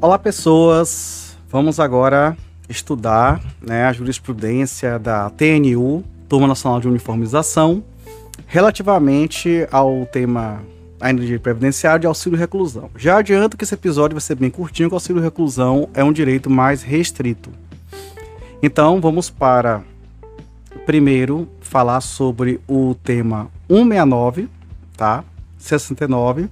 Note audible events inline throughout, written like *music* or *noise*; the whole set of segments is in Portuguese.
Olá, pessoas. Vamos agora estudar né, a jurisprudência da TNU, Turma Nacional de Uniformização, relativamente ao tema ainda de previdenciário de auxílio reclusão. Já adianto que esse episódio vai ser bem curtinho, que o auxílio reclusão é um direito mais restrito. Então, vamos para primeiro falar sobre o tema 169, tá? 69,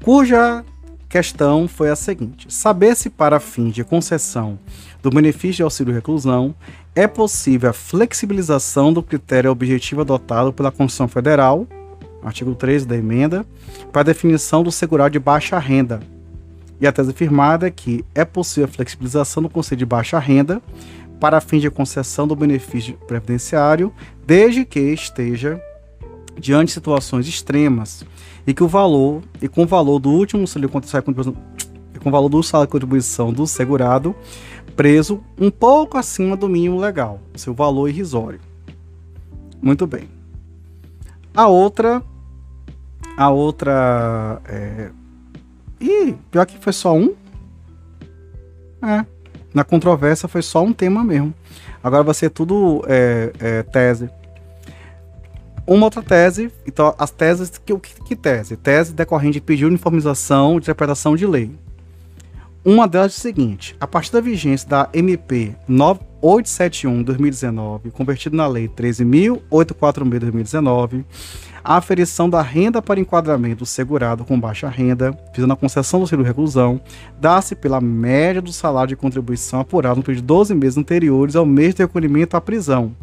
cuja questão foi a seguinte: saber se para fins de concessão do benefício de auxílio reclusão é possível a flexibilização do critério objetivo adotado pela Constituição Federal, artigo 13 da emenda, para definição do segurado de baixa renda. E a tese afirmada é que é possível a flexibilização do conceito de baixa renda para fins de concessão do benefício previdenciário, desde que esteja diante de situações extremas e que o valor e com o valor do último salário com o valor do salário de contribuição do segurado preso um pouco acima do mínimo legal, seu valor irrisório. Muito bem. A outra a outra é... Ih, pior que foi só um. É. Na controvérsia foi só um tema mesmo. Agora vai ser tudo é, é, tese. Uma outra tese, então as teses, que, que, que tese? Tese decorrente de pedir uniformização de interpretação de lei. Uma delas é o seguinte: a partir da vigência da MP 9871-2019, convertido na Lei 13.846-2019, a aferição da renda para enquadramento do segurado com baixa renda, visando a concessão do auxílio reclusão, dá-se pela média do salário de contribuição apurado no período de 12 meses anteriores ao mês de recolhimento à prisão,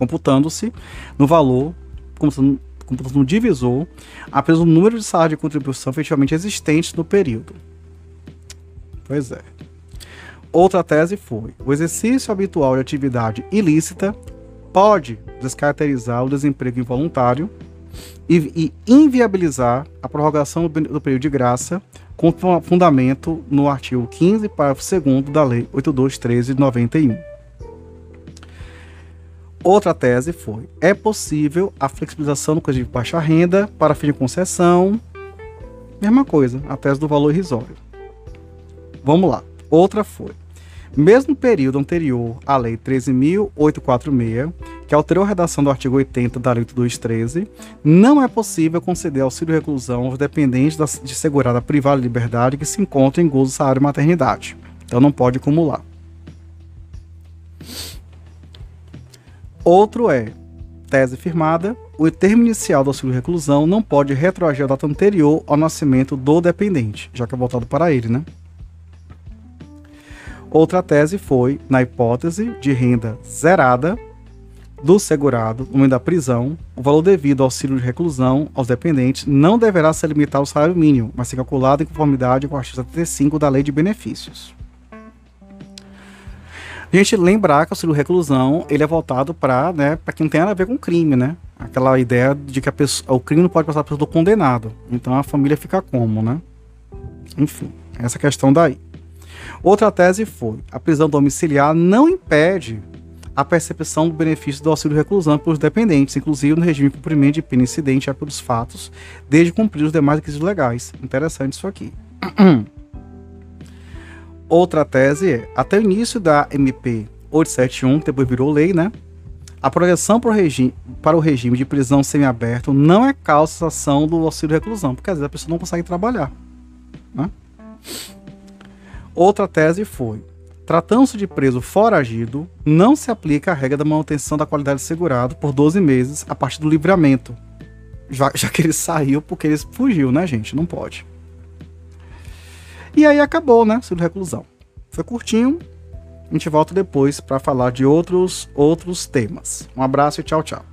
computando-se no valor, computando, computando no divisor, apenas o número de salário de contribuição efetivamente existentes no período. Pois é. Outra tese foi: o exercício habitual de atividade ilícita pode descaracterizar o desemprego involuntário e, e inviabilizar a prorrogação do, do período de graça com fundamento no artigo 15, parágrafo 2 da Lei 8213 de 91. Outra tese foi: é possível a flexibilização do código de baixa renda para fim de concessão. Mesma coisa, a tese do valor irrisório. Vamos lá. Outra foi: mesmo período anterior à Lei 13.846, que alterou a redação do artigo 80 da Lei 8213, não é possível conceder auxílio reclusão aos dependentes de segurada privada de liberdade que se encontram em gozo salário maternidade. Então não pode acumular. Outro é, tese firmada, o termo inicial do auxílio reclusão não pode retroagir a data anterior ao nascimento do dependente, já que é voltado para ele, né? Outra tese foi, na hipótese de renda zerada do segurado no momento da prisão, o valor devido ao auxílio de reclusão aos dependentes não deverá ser limitado ao salário mínimo, mas ser calculado em conformidade com o artigo 75 da Lei de Benefícios. A gente lembrar que o auxílio reclusão ele é voltado para né, quem não tem nada a ver com crime, né? Aquela ideia de que a pessoa, o crime não pode passar pelo condenado. Então a família fica como, né? Enfim, essa questão daí. Outra tese foi: a prisão domiciliar não impede a percepção do benefício do auxílio reclusão pelos dependentes, inclusive no regime de cumprimento de pena incidente pelos fatos, desde cumprir os demais requisitos legais. Interessante isso aqui. *clears throat* Outra tese é, até o início da MP 871, que depois virou lei, né? A projeção para o, regime, para o regime de prisão semiaberto não é causa ação do auxílio reclusão, porque às vezes a pessoa não consegue trabalhar. Né? Outra tese foi: tratando-se de preso foragido, não se aplica a regra da manutenção da qualidade de segurado por 12 meses a partir do livramento. Já, já que ele saiu porque ele fugiu, né, gente? Não pode. E aí acabou, né? Auxílio reclusão. Foi curtinho. A gente volta depois para falar de outros outros temas. Um abraço e tchau, tchau.